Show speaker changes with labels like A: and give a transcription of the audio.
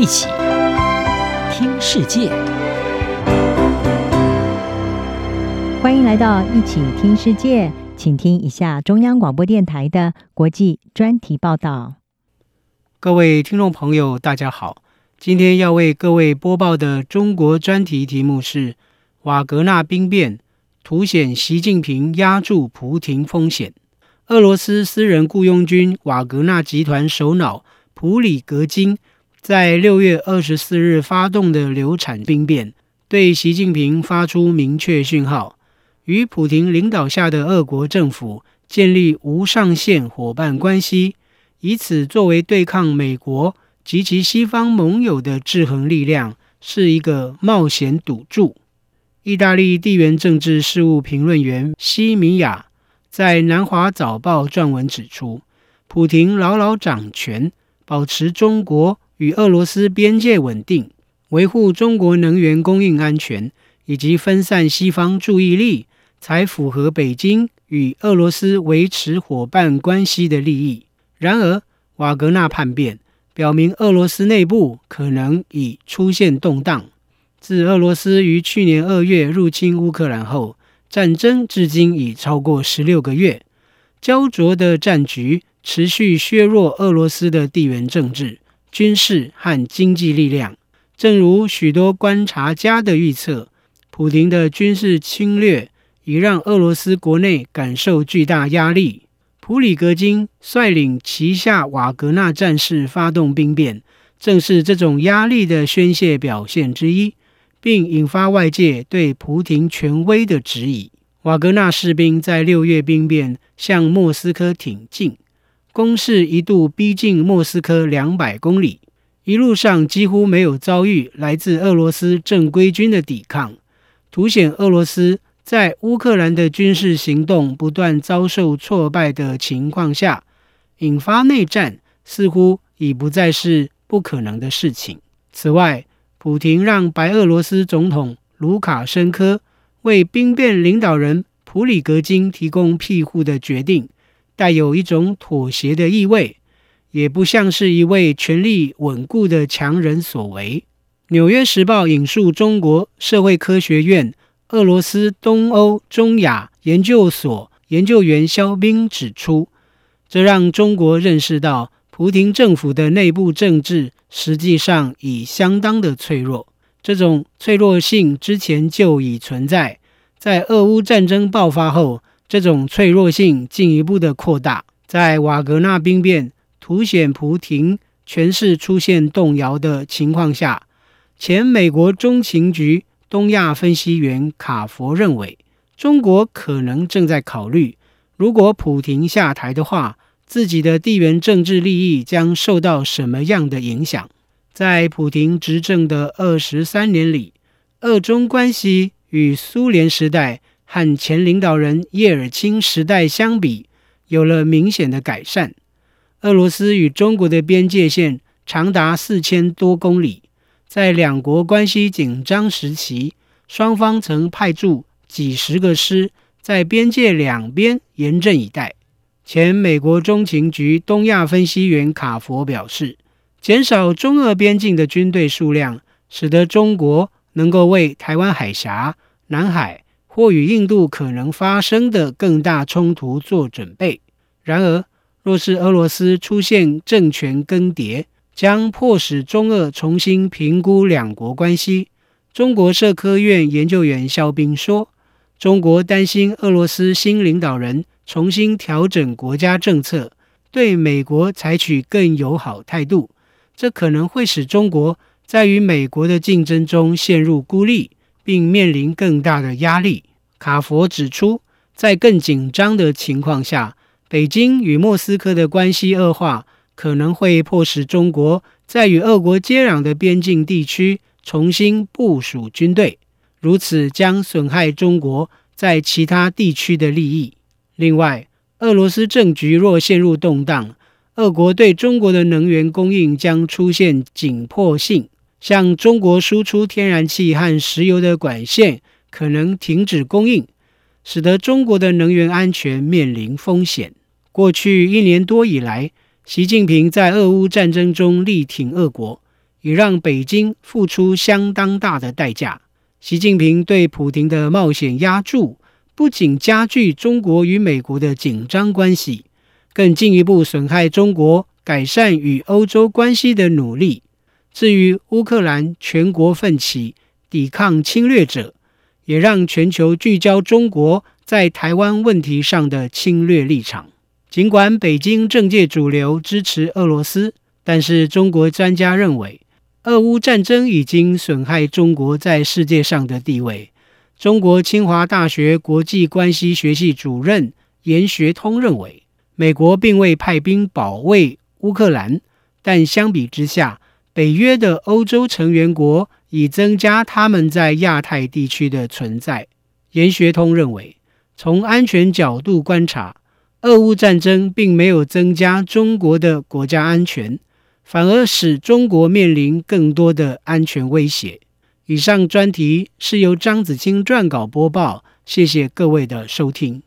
A: 一起听世界，
B: 欢迎来到一起听世界，请听一下中央广播电台的国际专题报道。
C: 各位听众朋友，大家好，今天要为各位播报的中国专题题目是“瓦格纳兵变凸显习近平压住普廷风险”。俄罗斯私人雇佣军瓦格纳集团首脑普里格金在六月二十四日发动的流产兵变，对习近平发出明确讯号，与普京领导下的俄国政府建立无上限伙伴关系，以此作为对抗美国及其西方盟友的制衡力量，是一个冒险赌注。意大利地缘政治事务评论员西米亚。在《南华早报》撰文指出，普京牢牢掌权，保持中国与俄罗斯边界稳定，维护中国能源供应安全，以及分散西方注意力，才符合北京与俄罗斯维持伙伴关系的利益。然而，瓦格纳叛变表明，俄罗斯内部可能已出现动荡。自俄罗斯于去年二月入侵乌克兰后，战争至今已超过十六个月，焦灼的战局持续削弱俄罗斯的地缘政治、军事和经济力量。正如许多观察家的预测，普京的军事侵略已让俄罗斯国内感受巨大压力。普里格金率领旗下瓦格纳战士发动兵变，正是这种压力的宣泄表现之一。并引发外界对普廷权威的质疑。瓦格纳士兵在六月兵变向莫斯科挺进，攻势一度逼近莫斯科两百公里，一路上几乎没有遭遇来自俄罗斯正规军的抵抗，凸显俄罗斯在乌克兰的军事行动不断遭受挫败的情况下，引发内战似乎已不再是不可能的事情。此外，普廷让白俄罗斯总统卢卡申科为兵变领导人普里格金提供庇护的决定，带有一种妥协的意味，也不像是一位权力稳固的强人所为。《纽约时报》引述中国社会科学院俄罗斯东欧中亚研究所研究员肖斌指出，这让中国认识到。普亭政府的内部政治实际上已相当的脆弱，这种脆弱性之前就已存在。在俄乌战争爆发后，这种脆弱性进一步的扩大。在瓦格纳兵变凸显普亭权势出现动摇的情况下，前美国中情局东亚分析员卡佛认为，中国可能正在考虑，如果普廷下台的话。自己的地缘政治利益将受到什么样的影响？在普廷执政的二十三年里，俄中关系与苏联时代和前领导人叶尔钦时代相比，有了明显的改善。俄罗斯与中国的边界线长达四千多公里，在两国关系紧张时期，双方曾派驻几十个师在边界两边严阵以待。前美国中情局东亚分析员卡佛表示，减少中俄边境的军队数量，使得中国能够为台湾海峡、南海或与印度可能发生的更大冲突做准备。然而，若是俄罗斯出现政权更迭，将迫使中俄重新评估两国关系。中国社科院研究员肖斌说：“中国担心俄罗斯新领导人。”重新调整国家政策，对美国采取更友好态度，这可能会使中国在与美国的竞争中陷入孤立，并面临更大的压力。卡佛指出，在更紧张的情况下，北京与莫斯科的关系恶化，可能会迫使中国在与俄国接壤的边境地区重新部署军队，如此将损害中国在其他地区的利益。另外，俄罗斯政局若陷入动荡，俄国对中国的能源供应将出现紧迫性，向中国输出天然气和石油的管线可能停止供应，使得中国的能源安全面临风险。过去一年多以来，习近平在俄乌战争中力挺俄国，也让北京付出相当大的代价。习近平对普京的冒险押注，不仅加剧中国与美国的紧张关系，更进一步损害中国改善与欧洲关系的努力。至于乌克兰全国奋起抵抗侵略者，也让全球聚焦中国在台湾问题上的侵略立场。尽管北京政界主流支持俄罗斯，但是中国专家认为，俄乌战争已经损害中国在世界上的地位。中国清华大学国际关系学系主任严学通认为，美国并未派兵保卫乌克兰，但相比之下，北约的欧洲成员国已增加他们在亚太地区的存在。严学通认为，从安全角度观察，俄乌战争并没有增加中国的国家安全。反而使中国面临更多的安全威胁。以上专题是由张子清撰稿播报，谢谢各位的收听。